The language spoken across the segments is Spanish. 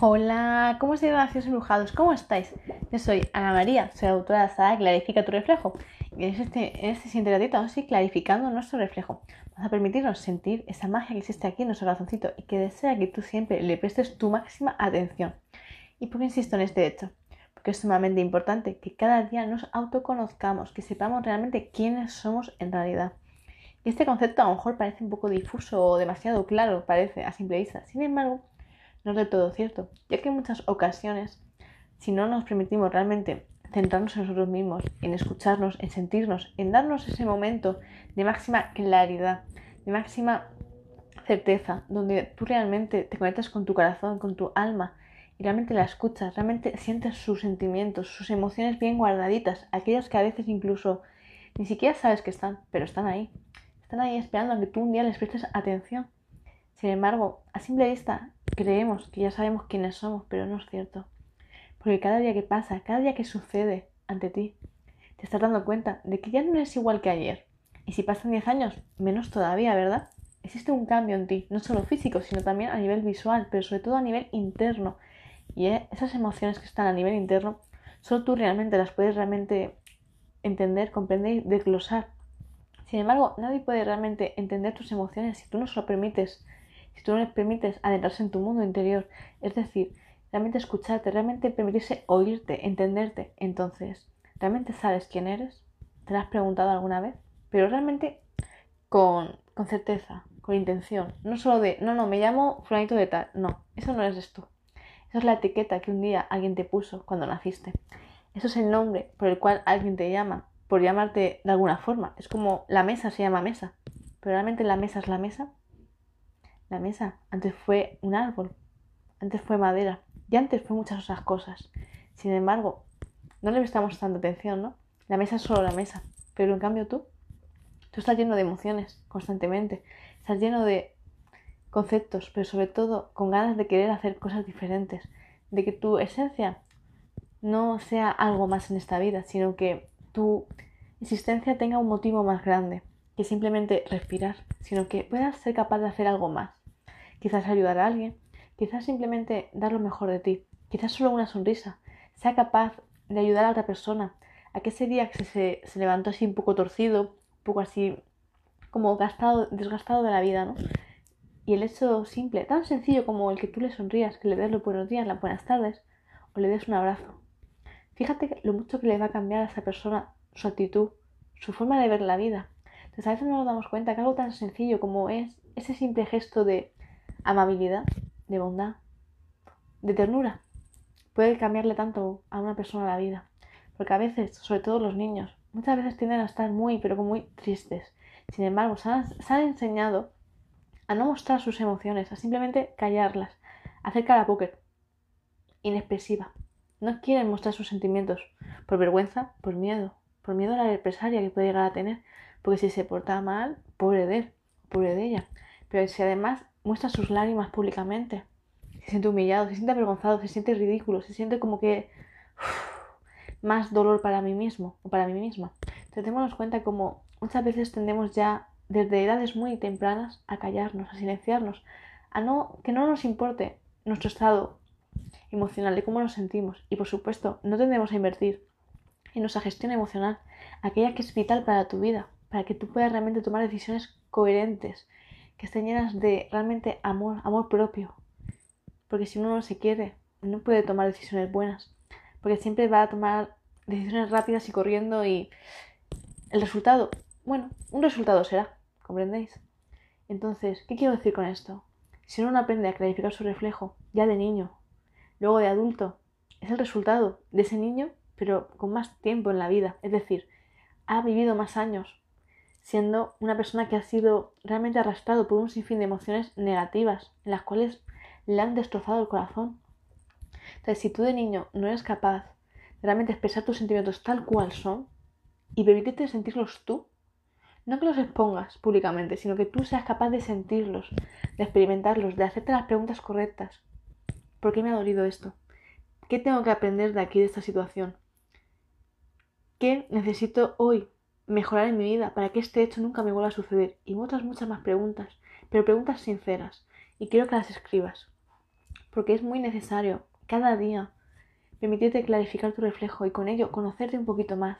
Hola, ¿cómo estáis, gracios embrujados? ¿Cómo estáis? Yo soy Ana María, soy autora de Sada Clarifica tu reflejo. Y en este, en este siguiente ratito vamos a ir clarificando nuestro reflejo. Vamos a permitirnos sentir esa magia que existe aquí en nuestro corazoncito y que desea que tú siempre le prestes tu máxima atención. ¿Y por qué insisto en este hecho? Porque es sumamente importante que cada día nos autoconozcamos, que sepamos realmente quiénes somos en realidad. Y este concepto a lo mejor parece un poco difuso o demasiado claro, parece a simple vista. Sin embargo, no es del todo cierto, ya que en muchas ocasiones, si no nos permitimos realmente centrarnos en nosotros mismos, en escucharnos, en sentirnos, en darnos ese momento de máxima claridad, de máxima certeza, donde tú realmente te conectas con tu corazón, con tu alma, y realmente la escuchas, realmente sientes sus sentimientos, sus emociones bien guardaditas, aquellas que a veces incluso ni siquiera sabes que están, pero están ahí. Están ahí esperando a que tú un día les prestes atención. Sin embargo, a simple vista creemos que ya sabemos quiénes somos, pero no es cierto. Porque cada día que pasa, cada día que sucede ante ti, te estás dando cuenta de que ya no eres igual que ayer. Y si pasan 10 años, menos todavía, ¿verdad? Existe un cambio en ti, no solo físico, sino también a nivel visual, pero sobre todo a nivel interno. Y esas emociones que están a nivel interno, solo tú realmente las puedes realmente entender, comprender y desglosar. Sin embargo, nadie puede realmente entender tus emociones si tú no se lo permites si tú no les permites adentrarse en tu mundo interior, es decir, realmente escucharte, realmente permitirse oírte, entenderte, entonces, ¿realmente sabes quién eres? ¿Te lo has preguntado alguna vez? Pero realmente con, con certeza, con intención, no solo de, no, no, me llamo fulanito de tal, no, eso no eres tú. Eso es la etiqueta que un día alguien te puso cuando naciste. Eso es el nombre por el cual alguien te llama, por llamarte de alguna forma. Es como la mesa se llama mesa, pero realmente la mesa es la mesa. La mesa antes fue un árbol, antes fue madera y antes fue muchas otras cosas. Sin embargo, no le prestamos tanta atención, ¿no? La mesa es solo la mesa, pero en cambio tú, tú estás lleno de emociones constantemente, estás lleno de conceptos, pero sobre todo con ganas de querer hacer cosas diferentes, de que tu esencia no sea algo más en esta vida, sino que tu existencia tenga un motivo más grande que simplemente respirar, sino que puedas ser capaz de hacer algo más quizás ayudar a alguien, quizás simplemente dar lo mejor de ti, quizás solo una sonrisa, sea capaz de ayudar a otra persona, a que ese día que se, se levantó así un poco torcido, un poco así como gastado, desgastado de la vida, ¿no? Y el hecho simple, tan sencillo como el que tú le sonrías, que le des los buenos días, las buenas tardes, o le des un abrazo. Fíjate lo mucho que le va a cambiar a esa persona su actitud, su forma de ver la vida. Entonces a veces no nos damos cuenta que algo tan sencillo como es ese simple gesto de amabilidad, de bondad, de ternura. Puede cambiarle tanto a una persona la vida. Porque a veces, sobre todo los niños, muchas veces tienden a estar muy, pero muy tristes. Sin embargo, se han, enseñado a no mostrar sus emociones, a simplemente callarlas, a hacer cara póker, inexpresiva. No quieren mostrar sus sentimientos por vergüenza, por miedo, por miedo a la represalia que puede llegar a tener, porque si se porta mal, pobre de él, pobre de ella. Pero si además muestra sus lágrimas públicamente. Se siente humillado, se siente avergonzado, se siente ridículo, se siente como que más dolor para mí mismo o para mí misma. Entonces cuenta como muchas veces tendemos ya desde edades muy tempranas a callarnos, a silenciarnos, a no que no nos importe nuestro estado emocional, de cómo nos sentimos. Y por supuesto, no tendemos a invertir en nuestra gestión emocional, aquella que es vital para tu vida, para que tú puedas realmente tomar decisiones coherentes que estén llenas de realmente amor, amor propio. Porque si uno no se quiere, no puede tomar decisiones buenas. Porque siempre va a tomar decisiones rápidas y corriendo y el resultado, bueno, un resultado será, ¿comprendéis? Entonces, ¿qué quiero decir con esto? Si uno no aprende a clarificar su reflejo ya de niño, luego de adulto, es el resultado de ese niño, pero con más tiempo en la vida. Es decir, ha vivido más años, siendo una persona que ha sido realmente arrastrado por un sinfín de emociones negativas, en las cuales le han destrozado el corazón. Entonces, si tú de niño no eres capaz de realmente expresar tus sentimientos tal cual son y permitirte sentirlos tú, no que los expongas públicamente, sino que tú seas capaz de sentirlos, de experimentarlos, de hacerte las preguntas correctas. ¿Por qué me ha dolido esto? ¿Qué tengo que aprender de aquí, de esta situación? ¿Qué necesito hoy mejorar en mi vida para que este hecho nunca me vuelva a suceder. Y muchas, muchas más preguntas, pero preguntas sinceras. Y quiero que las escribas. porque es muy necesario cada día permitirte clarificar tu reflejo y con ello conocerte un poquito más.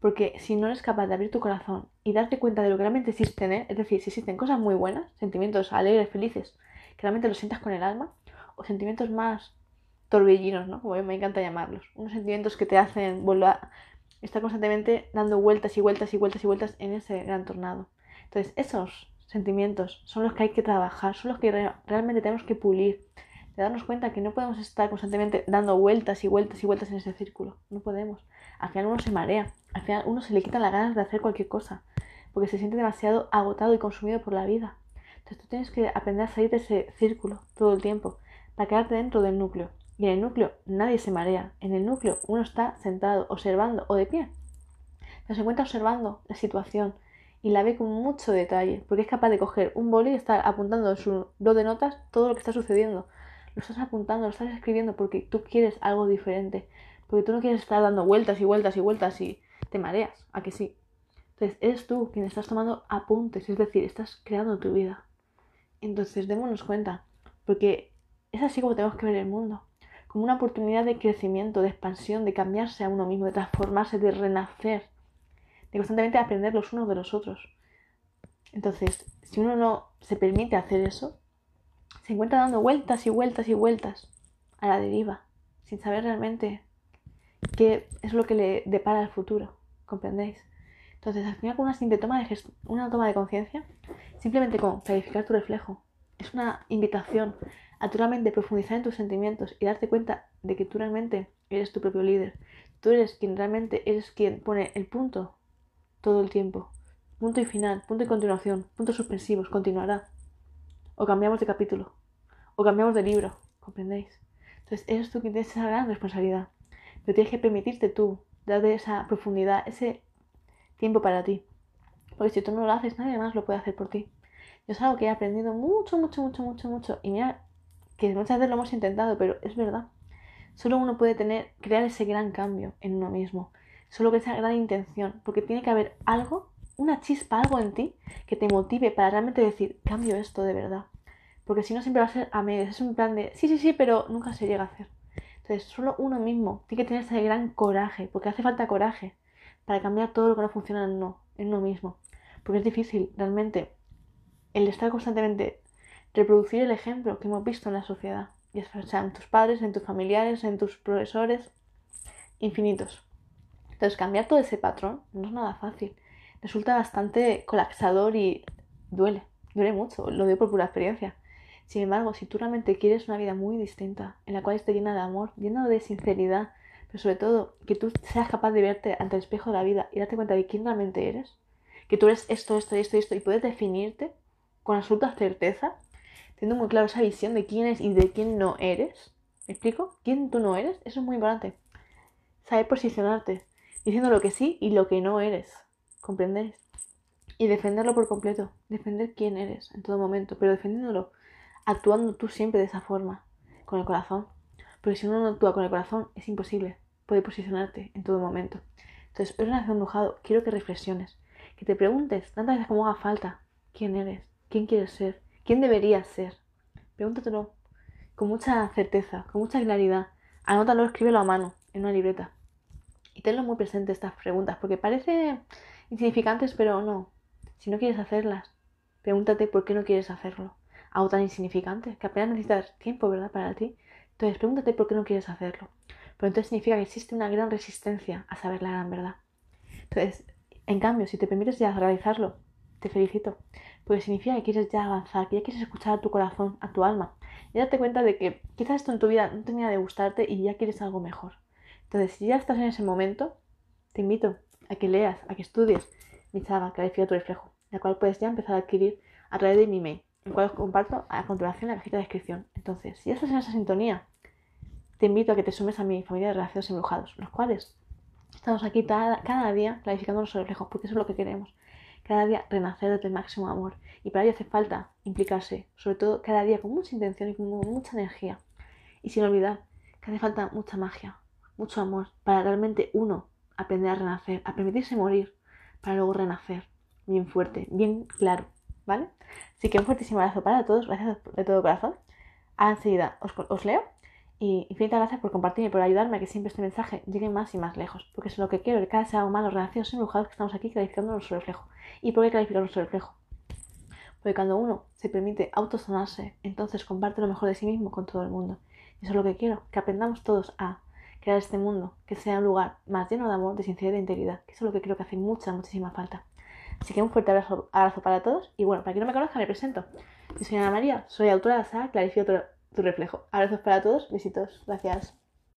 Porque si no eres capaz de abrir tu corazón y darte cuenta de lo que realmente existe en él, es decir, si existen cosas muy buenas, sentimientos alegres, felices, que realmente los sientas con el alma, o sentimientos más torbellinos, ¿no? Como me encanta llamarlos. Unos sentimientos que te hacen volver a estar constantemente dando vueltas y vueltas y vueltas y vueltas en ese gran tornado. Entonces, esos sentimientos son los que hay que trabajar, son los que realmente tenemos que pulir, de darnos cuenta que no podemos estar constantemente dando vueltas y vueltas y vueltas en ese círculo. No podemos. Al final uno se marea, al final uno se le quita las ganas de hacer cualquier cosa, porque se siente demasiado agotado y consumido por la vida. Entonces tú tienes que aprender a salir de ese círculo todo el tiempo, para quedarte dentro del núcleo. Y en el núcleo nadie se marea. En el núcleo uno está sentado, observando o de pie. Pero se encuentra observando la situación y la ve con mucho detalle, porque es capaz de coger un boli y estar apuntando en su blog de notas todo lo que está sucediendo. Lo estás apuntando, lo estás escribiendo porque tú quieres algo diferente. Porque tú no quieres estar dando vueltas y vueltas y vueltas y te mareas, a que sí. Entonces, eres tú quien estás tomando apuntes, es decir, estás creando tu vida. Entonces, démonos cuenta, porque es así como tenemos que ver el mundo, como una oportunidad de crecimiento, de expansión, de cambiarse a uno mismo, de transformarse, de renacer, de constantemente aprender los unos de los otros. Entonces, si uno no se permite hacer eso, se encuentra dando vueltas y vueltas y vueltas a la deriva, sin saber realmente qué es lo que le depara el futuro, ¿comprendéis? Entonces, al final con una simple toma de, una toma de conciencia, simplemente con clarificar tu reflejo, es una invitación a tu realmente profundizar en tus sentimientos y darte cuenta de que tú realmente eres tu propio líder. Tú eres quien realmente eres quien pone el punto todo el tiempo. Punto y final, punto y continuación, puntos suspensivos, continuará. O cambiamos de capítulo, o cambiamos de libro, ¿comprendéis? Entonces eres tú quien tienes esa gran responsabilidad. Pero tienes que permitirte tú, darte esa profundidad, ese tiempo para ti. Porque si tú no lo haces, nadie más lo puede hacer por ti. Yo es algo que he aprendido mucho, mucho, mucho, mucho, mucho. Y mira, muchas veces lo hemos intentado, pero es verdad. Solo uno puede tener, crear ese gran cambio en uno mismo. Solo con esa gran intención. Porque tiene que haber algo, una chispa, algo en ti que te motive para realmente decir, cambio esto de verdad. Porque si no, siempre va a ser a medias. Es un plan de, sí, sí, sí, pero nunca se llega a hacer. Entonces, solo uno mismo tiene que tener ese gran coraje. Porque hace falta coraje para cambiar todo lo que no funciona en uno, en uno mismo. Porque es difícil, realmente, el estar constantemente reproducir el ejemplo que hemos visto en la sociedad, ya sea en tus padres, en tus familiares, en tus profesores, infinitos. Entonces cambiar todo ese patrón no es nada fácil. Resulta bastante colapsador y duele, duele mucho, lo digo por pura experiencia. Sin embargo, si tú realmente quieres una vida muy distinta, en la cual esté llena de amor, llena de sinceridad, pero sobre todo que tú seas capaz de verte ante el espejo de la vida y darte cuenta de quién realmente eres, que tú eres esto, esto, esto, esto, y puedes definirte con absoluta certeza, teniendo muy claro esa visión de quién eres y de quién no eres. ¿Me explico? ¿Quién tú no eres? Eso es muy importante. Saber posicionarte, diciendo lo que sí y lo que no eres. ¿Comprendéis? Y defenderlo por completo. Defender quién eres en todo momento, pero defendiéndolo, actuando tú siempre de esa forma, con el corazón. Porque si uno no actúa con el corazón, es imposible poder posicionarte en todo momento. Entonces, hoy en embrujado, quiero que reflexiones, que te preguntes tantas veces como haga falta quién eres, quién quieres ser, quién deberías ser. Pregúntatelo con mucha certeza, con mucha claridad. Anótalo, escríbelo a mano en una libreta. Y tenlo muy presente estas preguntas, porque parece insignificantes, pero no. Si no quieres hacerlas, pregúntate por qué no quieres hacerlo. Algo tan insignificante, que apenas necesitas tiempo, ¿verdad? Para ti. Entonces, pregúntate por qué no quieres hacerlo. Pero entonces significa que existe una gran resistencia a saber la gran verdad. Entonces, en cambio, si te permites ya realizarlo, te felicito porque significa que quieres ya avanzar, que ya quieres escuchar a tu corazón, a tu alma, y darte cuenta de que quizás esto en tu vida no tenía de gustarte y ya quieres algo mejor. Entonces, si ya estás en ese momento, te invito a que leas, a que estudies mi saga Clarifica tu reflejo, la cual puedes ya empezar a adquirir a través de mi mail, el cual os comparto a continuación en la cajita de descripción. Entonces, si ya estás en esa sintonía, te invito a que te sumes a mi familia de relaciones embrujados, los cuales estamos aquí cada, día clarificando nuestro reflejo, porque eso es lo que queremos cada día renacer desde el máximo amor. Y para ello hace falta implicarse, sobre todo cada día con mucha intención y con mucha energía. Y sin olvidar que hace falta mucha magia, mucho amor, para realmente uno aprender a renacer, a permitirse morir, para luego renacer bien fuerte, bien claro, ¿vale? Así que un fuertísimo abrazo para todos, gracias de todo corazón. Ahora enseguida os, os leo y infinitas gracias por compartirme por ayudarme a que siempre este mensaje llegue más y más lejos. Porque es lo que quiero, que cada ser humano renacido sin embrujados que estamos aquí clarificando nuestro reflejo. ¿Y por qué clarificar nuestro reflejo? Porque cuando uno se permite autosonarse, entonces comparte lo mejor de sí mismo con todo el mundo. Y eso es lo que quiero, que aprendamos todos a crear este mundo, que sea un lugar más lleno de amor, de sinceridad y de integridad. Que eso es lo que creo que hace mucha, muchísima falta. Así que un fuerte abrazo, para todos. Y bueno, para quien no me conozca, me presento. Yo soy Ana María, soy autora de la saga Clarifico tu reflejo. Abrazos para todos, besitos, gracias.